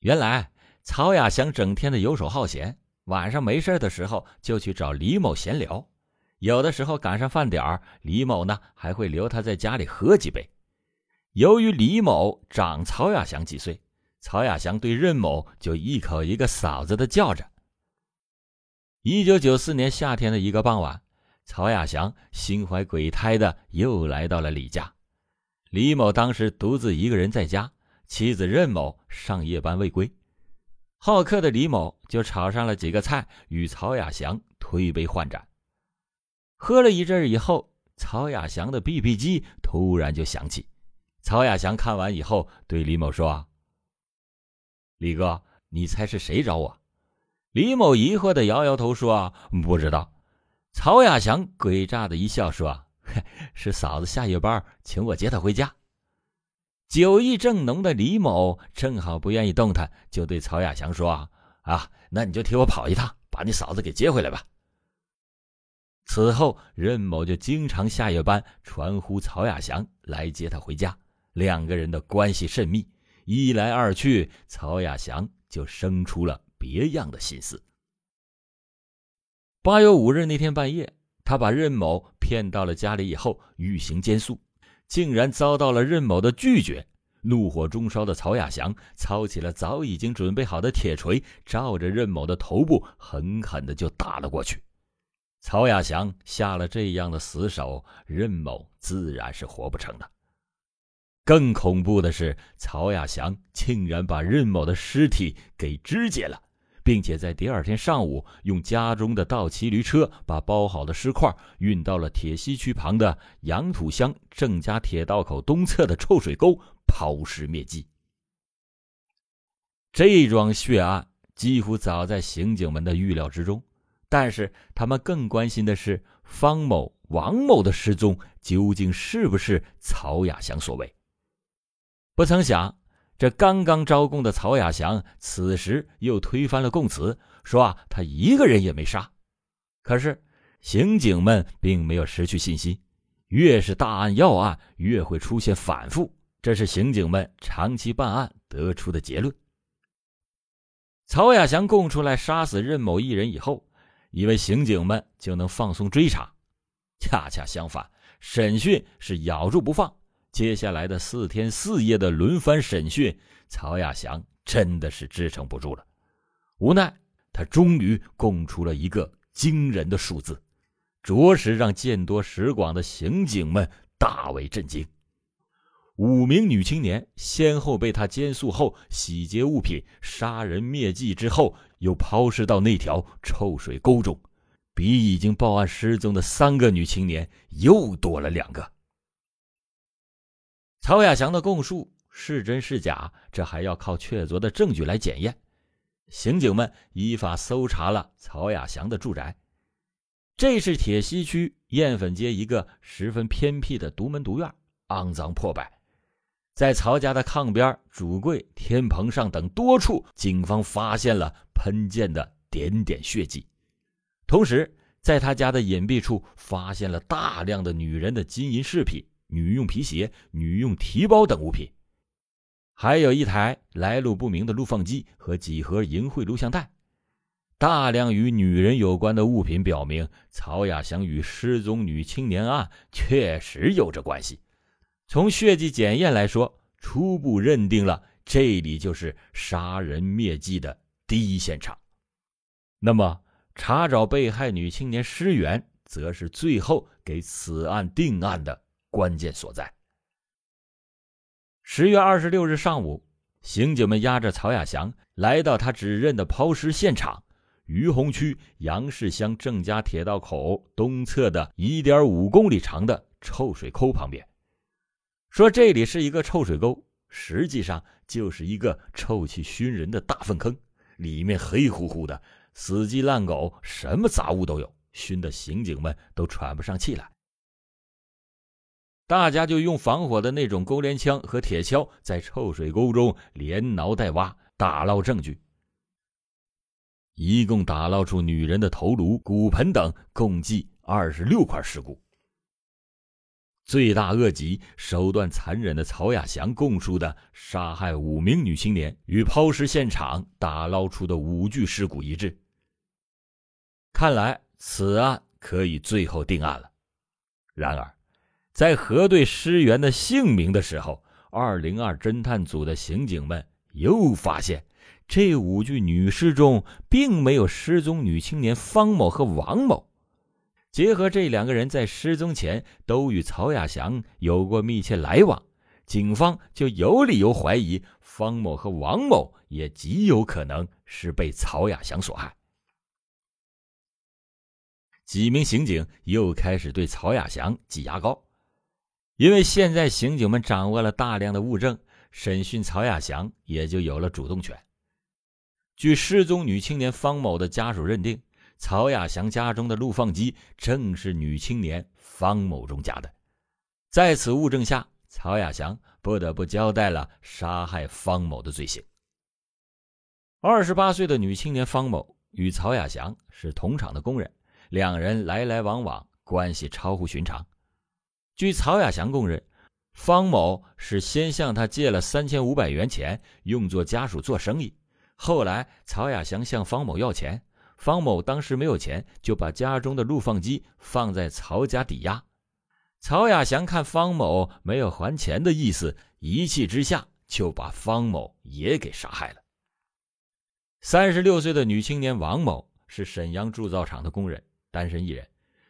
原来曹亚祥整天的游手好闲，晚上没事的时候就去找李某闲聊。有的时候赶上饭点儿，李某呢还会留他在家里喝几杯。由于李某长曹亚祥几岁，曹亚祥对任某就一口一个嫂子的叫着。一九九四年夏天的一个傍晚，曹亚祥心怀鬼胎的又来到了李家。李某当时独自一个人在家，妻子任某上夜班未归，好客的李某就炒上了几个菜，与曹亚祥推杯换盏。喝了一阵以后，曹亚祥的 BB 机突然就响起。曹亚祥看完以后，对李某说：“李哥，你猜是谁找我？”李某疑惑的摇摇头说：“不知道。”曹亚祥诡诈的一笑说：“是嫂子下夜班，请我接她回家。”酒意正浓的李某正好不愿意动弹，就对曹亚祥说：“啊，那你就替我跑一趟，把你嫂子给接回来吧。”此后，任某就经常下夜班传呼曹亚祥来接他回家，两个人的关系甚密。一来二去，曹亚祥就生出了别样的心思。八月五日那天半夜，他把任某骗到了家里以后，欲行奸宿，竟然遭到了任某的拒绝。怒火中烧的曹亚祥操起了早已经准备好的铁锤，照着任某的头部狠狠的就打了过去。曹亚祥下了这样的死手，任某自然是活不成的。更恐怖的是，曹亚祥竟然把任某的尸体给肢解了，并且在第二天上午用家中的倒骑驴车把包好的尸块运到了铁西区旁的杨土乡郑家铁道口东侧的臭水沟抛尸灭迹。这桩血案几乎早在刑警们的预料之中。但是他们更关心的是方某、王某的失踪究竟是不是曹亚祥所为？不曾想，这刚刚招供的曹亚祥此时又推翻了供词，说啊他一个人也没杀。可是刑警们并没有失去信心，越是大案要案，越会出现反复，这是刑警们长期办案得出的结论。曹亚祥供出来杀死任某一人以后。以为刑警们就能放松追查，恰恰相反，审讯是咬住不放。接下来的四天四夜的轮番审讯，曹亚祥真的是支撑不住了。无奈，他终于供出了一个惊人的数字，着实让见多识广的刑警们大为震惊。五名女青年先后被他奸塑后洗劫物品、杀人灭迹之后，又抛尸到那条臭水沟中，比已经报案失踪的三个女青年又多了两个。曹亚祥的供述是真是假，这还要靠确凿的证据来检验。刑警们依法搜查了曹亚祥的住宅，这是铁西区燕粉街一个十分偏僻的独门独院，肮脏破败。在曹家的炕边、主柜、天棚上等多处，警方发现了喷溅的点点血迹。同时，在他家的隐蔽处，发现了大量的女人的金银饰品、女用皮鞋、女用提包等物品，还有一台来路不明的录放机和几盒淫秽录像带。大量与女人有关的物品表明，曹亚祥与失踪女青年案确实有着关系。从血迹检验来说，初步认定了这里就是杀人灭迹的第一现场。那么，查找被害女青年尸源，则是最后给此案定案的关键所在。十月二十六日上午，刑警们押着曹亚祥来到他指认的抛尸现场——于洪区杨氏乡郑家铁道口东侧的一点五公里长的臭水沟旁边。说这里是一个臭水沟，实际上就是一个臭气熏人的大粪坑，里面黑乎乎的，死鸡烂狗，什么杂物都有，熏得刑警们都喘不上气来。大家就用防火的那种钩镰枪和铁锹，在臭水沟中连挠带挖，打捞证据。一共打捞出女人的头颅、骨盆等，共计二十六块尸骨。罪大恶极、手段残忍的曹亚祥供述的杀害五名女青年与抛尸现场打捞出的五具尸骨一致，看来此案可以最后定案了。然而，在核对尸源的姓名的时候，二零二侦探组的刑警们又发现，这五具女尸中并没有失踪女青年方某和王某。结合这两个人在失踪前都与曹亚祥有过密切来往，警方就有理由怀疑方某和王某也极有可能是被曹亚祥所害。几名刑警又开始对曹亚祥挤牙膏，因为现在刑警们掌握了大量的物证，审讯曹亚祥也就有了主动权。据失踪女青年方某的家属认定。曹亚祥家中的录放机正是女青年方某中家的，在此物证下，曹亚祥不得不交代了杀害方某的罪行。二十八岁的女青年方某与曹亚祥是同厂的工人，两人来来往往，关系超乎寻常。据曹亚祥供认，方某是先向他借了三千五百元钱，用作家属做生意，后来曹亚祥向方某要钱。方某当时没有钱，就把家中的录放机放在曹家抵押。曹亚祥看方某没有还钱的意思，一气之下就把方某也给杀害了。三十六岁的女青年王某是沈阳铸造厂的工人，单身一人。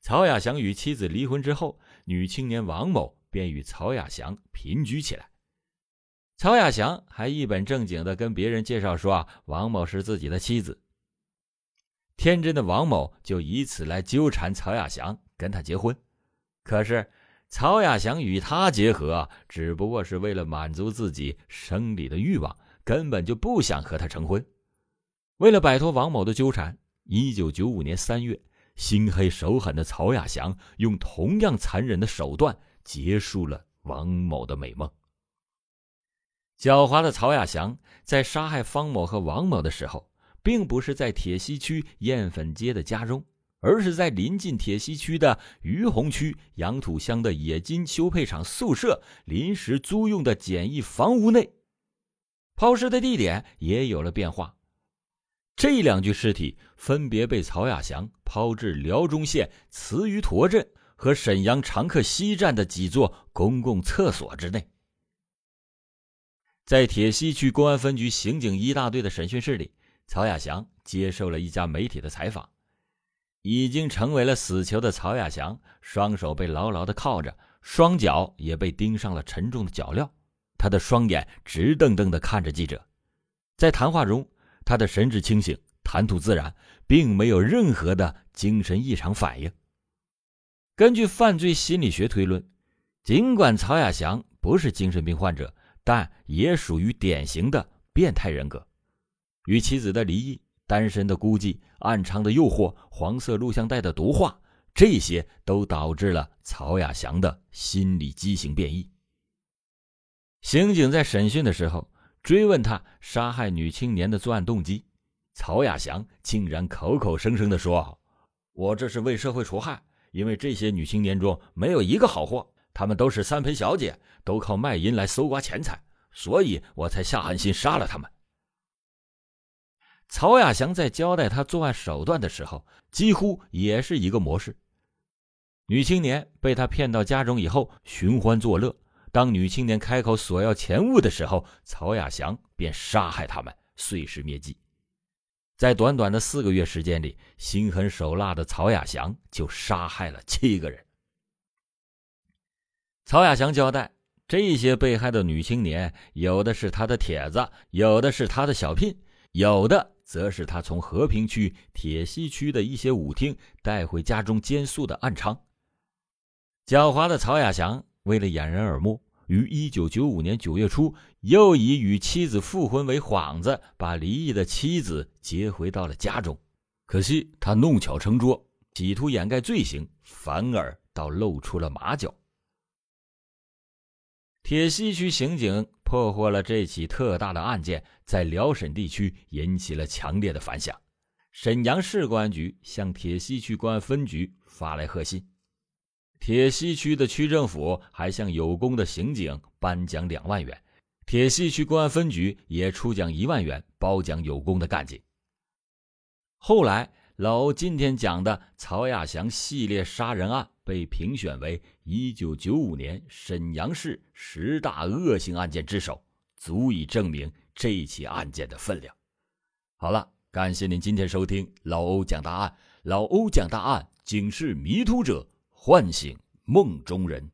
曹亚祥与妻子离婚之后，女青年王某便与曹亚祥平居起来。曹亚祥还一本正经地跟别人介绍说：“啊，王某是自己的妻子。”天真的王某就以此来纠缠曹亚祥跟他结婚，可是曹亚祥与他结合，只不过是为了满足自己生理的欲望，根本就不想和他成婚。为了摆脱王某的纠缠，一九九五年三月，心黑手狠的曹亚祥用同样残忍的手段结束了王某的美梦。狡猾的曹亚祥在杀害方某和王某的时候。并不是在铁西区燕粉街的家中，而是在临近铁西区的于洪区杨土乡的冶金修配厂宿舍临时租用的简易房屋内。抛尸的地点也有了变化，这两具尸体分别被曹亚祥抛至辽中县慈榆坨镇和沈阳长客西站的几座公共厕所之内。在铁西区公安分局刑警一大队的审讯室里。曹亚祥接受了一家媒体的采访，已经成为了死囚的曹亚祥，双手被牢牢的铐着，双脚也被钉上了沉重的脚镣，他的双眼直瞪瞪的看着记者，在谈话中，他的神志清醒，谈吐自然，并没有任何的精神异常反应。根据犯罪心理学推论，尽管曹亚祥不是精神病患者，但也属于典型的变态人格。与妻子的离异、单身的孤寂、暗娼的诱惑、黄色录像带的毒化，这些都导致了曹亚祥的心理畸形变异。刑警在审讯的时候追问他杀害女青年的作案动机，曹亚祥竟然口口声声地说：“我这是为社会除害，因为这些女青年中没有一个好货，她们都是三陪小姐，都靠卖淫来搜刮钱财，所以我才下狠心杀了她们。”曹亚祥在交代他作案手段的时候，几乎也是一个模式。女青年被他骗到家中以后，寻欢作乐。当女青年开口索要钱物的时候，曹亚祥便杀害他们，碎尸灭迹。在短短的四个月时间里，心狠手辣的曹亚祥就杀害了七个人。曹亚祥交代，这些被害的女青年，有的是他的帖子，有的是他的小聘，有的。则是他从和平区、铁西区的一些舞厅带回家中监宿的暗娼。狡猾的曹亚祥为了掩人耳目，于一九九五年九月初又以与妻子复婚为幌子，把离异的妻子接回到了家中。可惜他弄巧成拙，企图掩盖罪行，反而倒露出了马脚。铁西区刑警破获了这起特大的案件，在辽沈地区引起了强烈的反响。沈阳市公安局向铁西区公安分局发来贺信。铁西区的区政府还向有功的刑警颁奖两万元，铁西区公安分局也出奖一万元褒奖有功的干警。后来，老欧今天讲的曹亚祥系列杀人案被评选为一九九五年沈阳市十大恶性案件之首，足以证明这起案件的分量。好了，感谢您今天收听老欧讲大案，老欧讲大案，警示迷途者。唤醒梦中人。